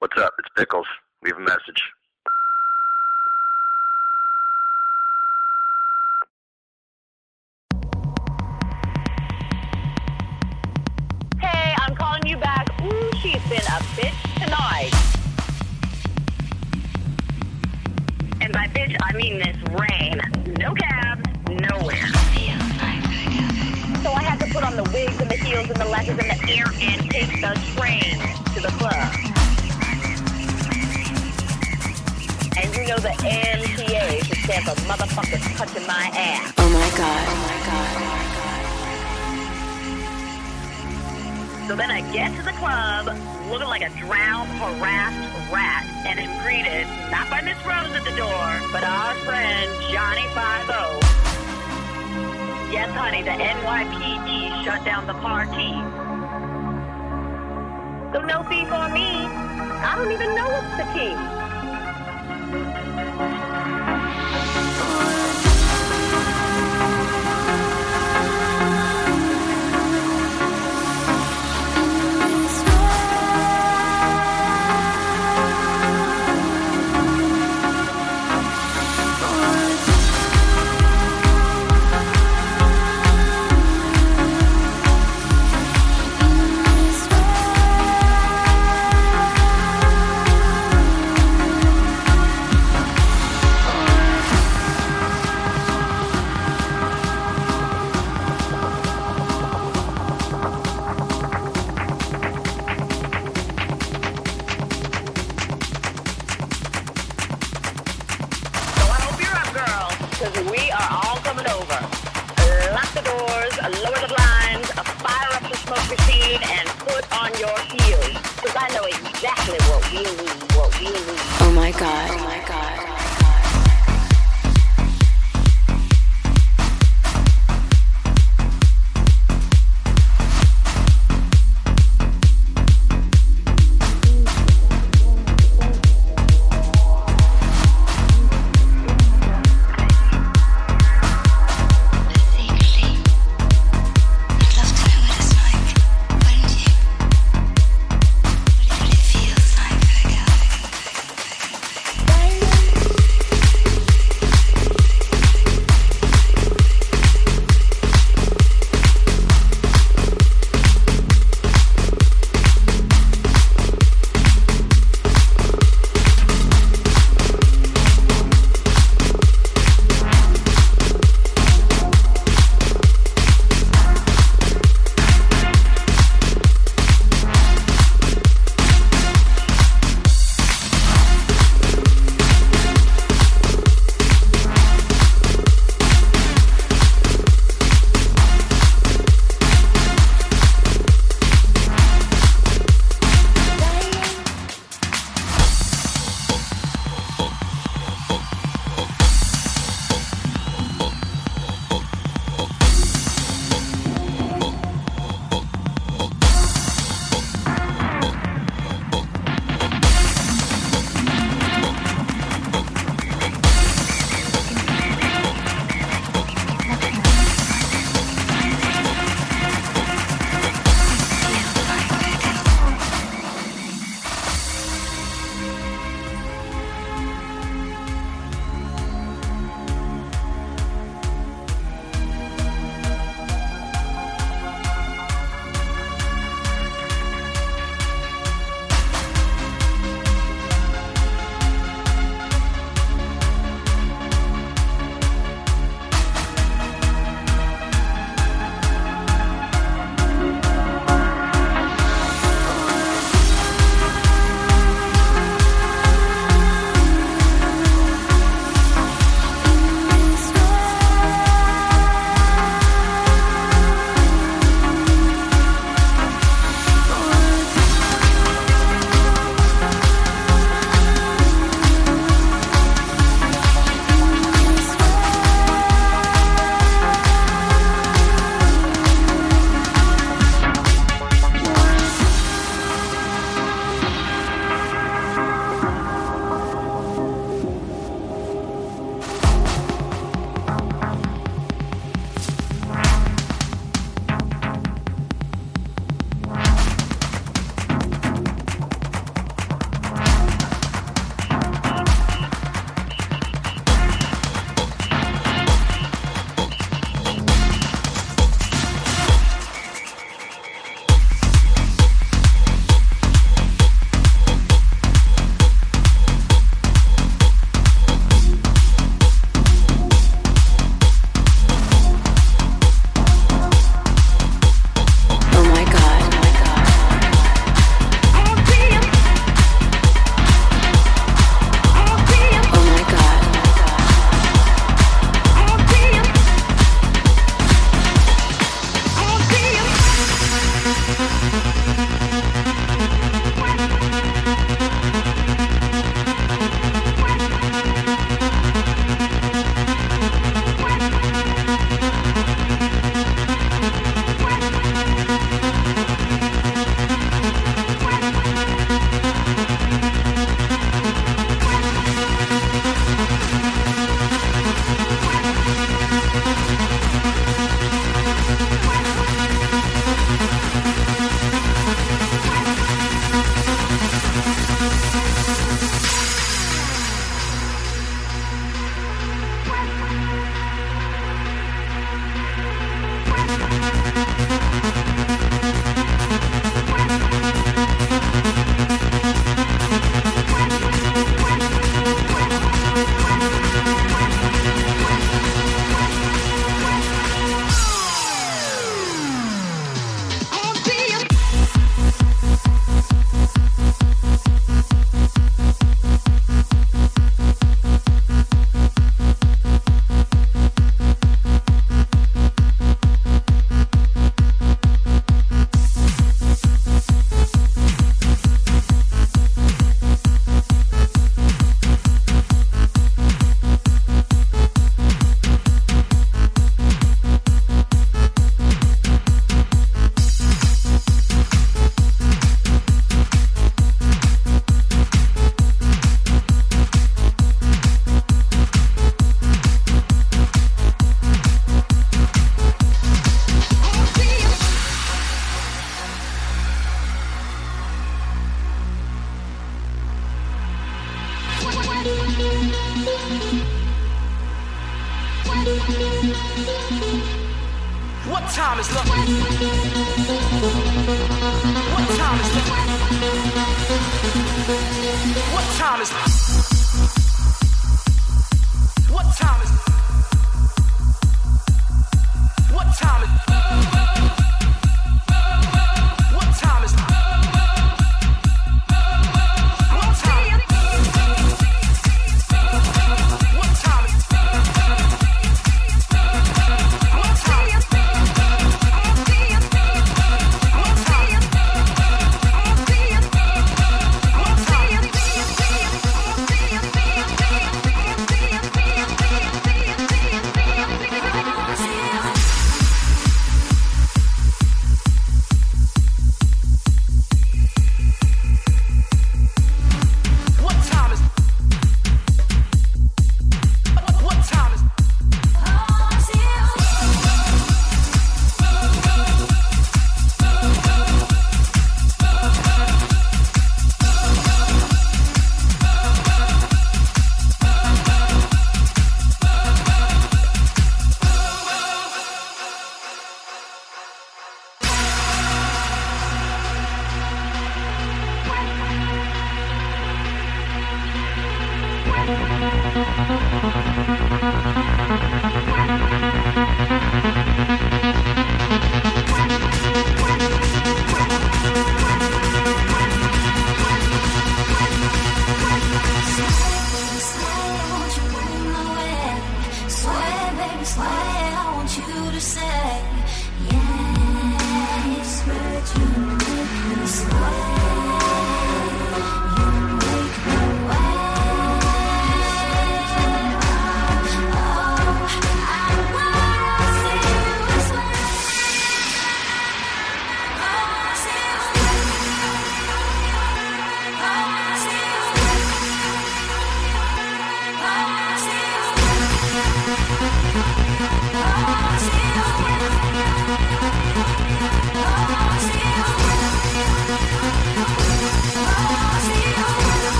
What's up? It's Pickles. Leave a message. Hey, I'm calling you back. Ooh, she's been a bitch tonight. And by bitch, I mean this rain. No cab, nowhere. So I had to put on the wigs and the heels and the lashes and the ear and take the train to the club. And you know the MTA should stand for motherfuckers touching my ass. Oh my god. Oh my god. So then I get to the club looking like a drowned, harassed rat and am greeted not by Miss Rose at the door, but our friend Johnny Five-O. Yes, honey, the NYPD shut down the party. So no fee for me. I don't even know what's the key. Lower the blinds, fire up the smoke machine, and put on your heels. Because I know exactly what we need, what we need. Oh my god. Oh my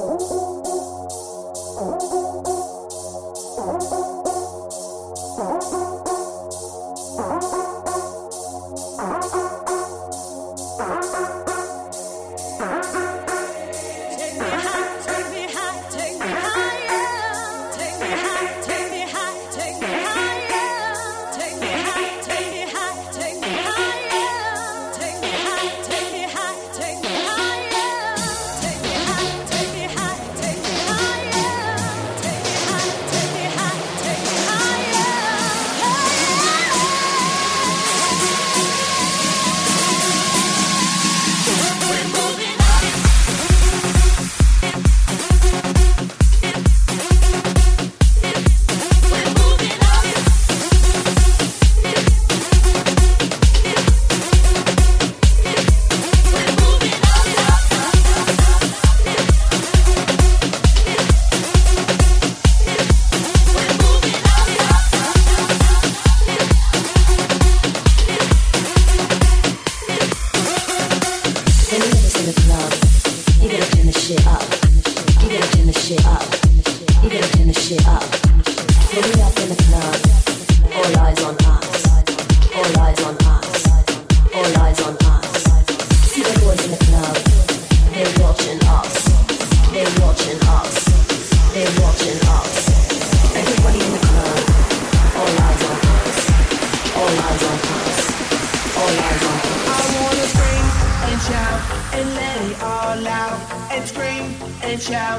Música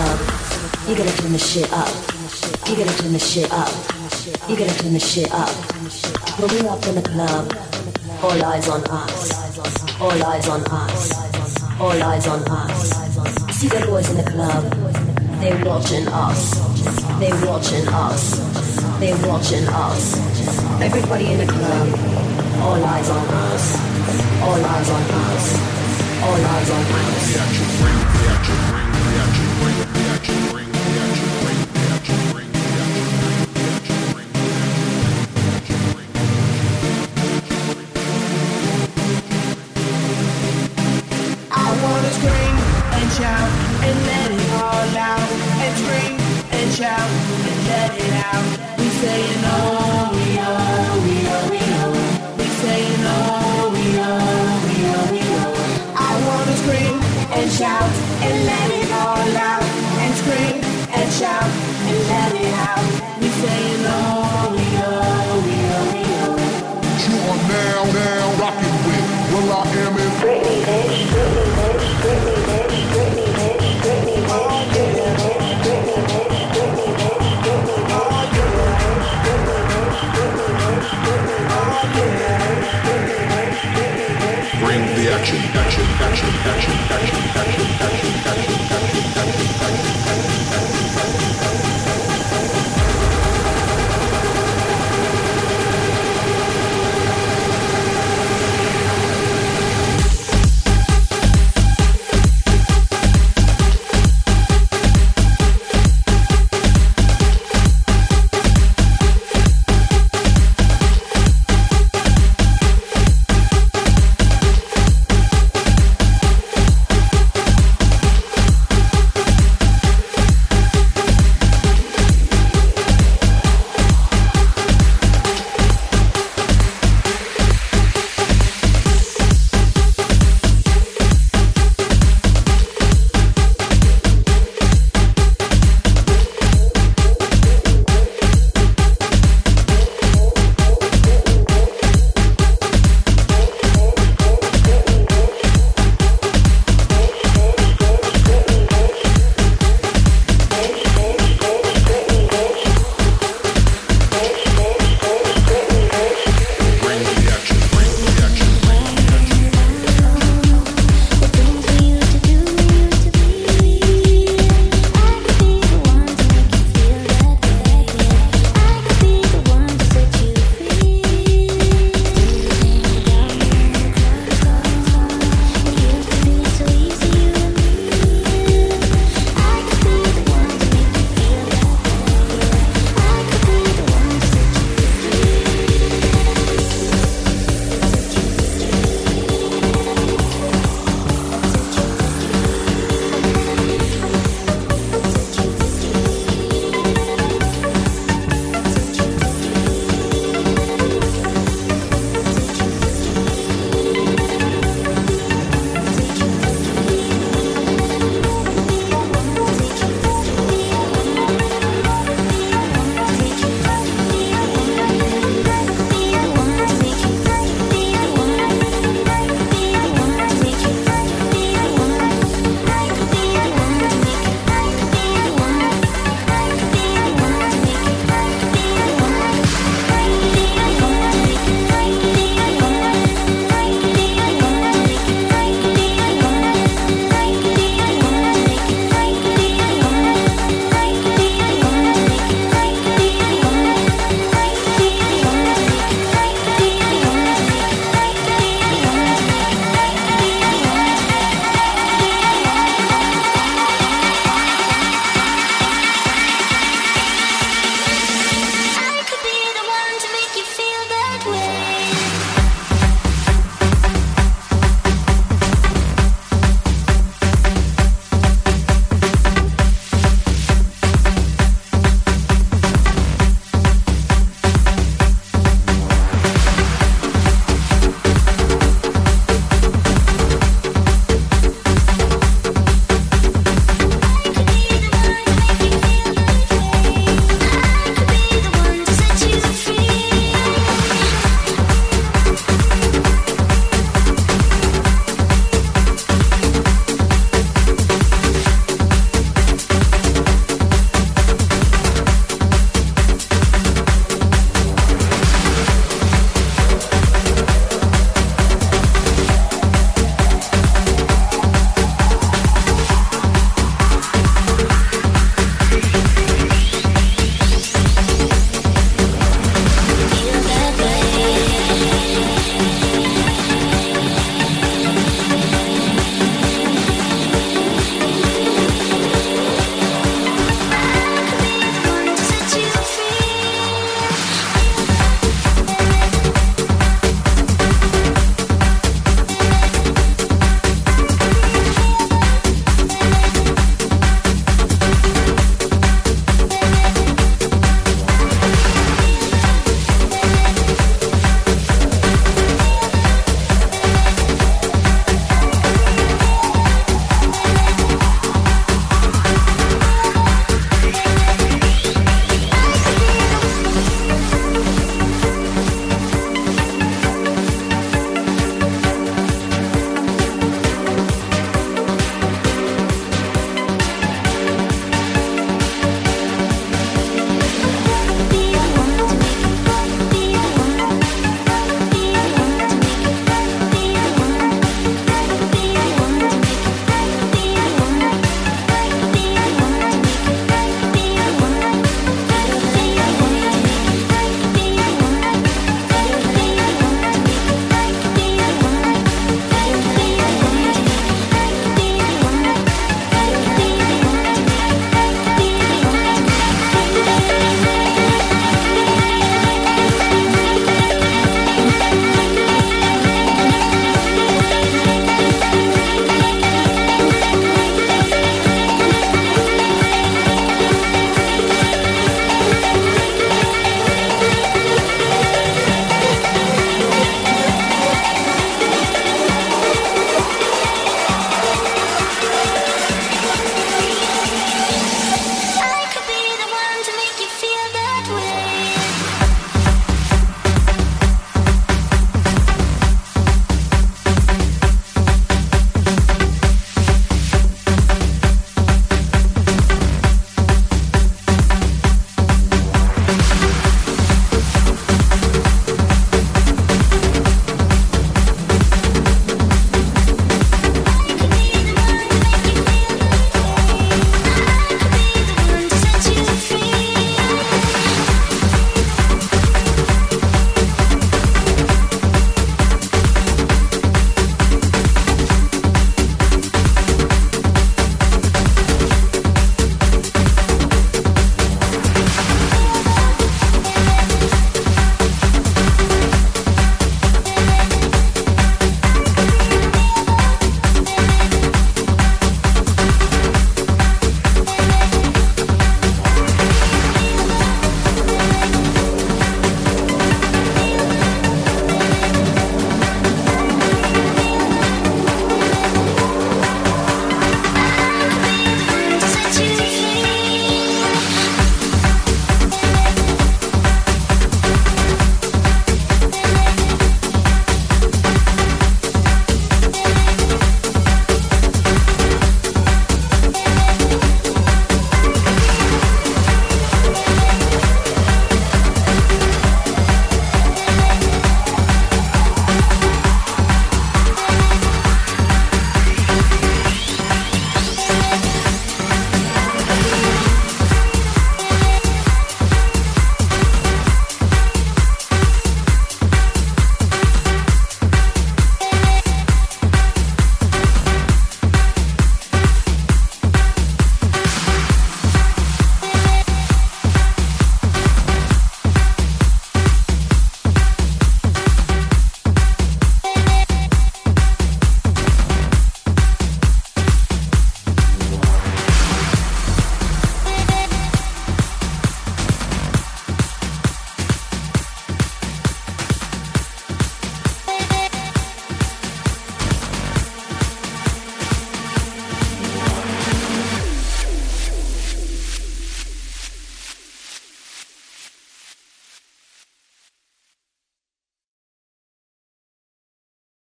you gotta turn the shit up. You gotta turn the shit up. You gotta turn the shit up. When we up in the club, all eyes on us. All eyes on us. All eyes on us. See the boys in the club, they're watching us. They're watching us. They're watching us. Everybody in the club, all eyes on us. All eyes on us. All eyes on us. Action. action action action action action action action action action action action action action action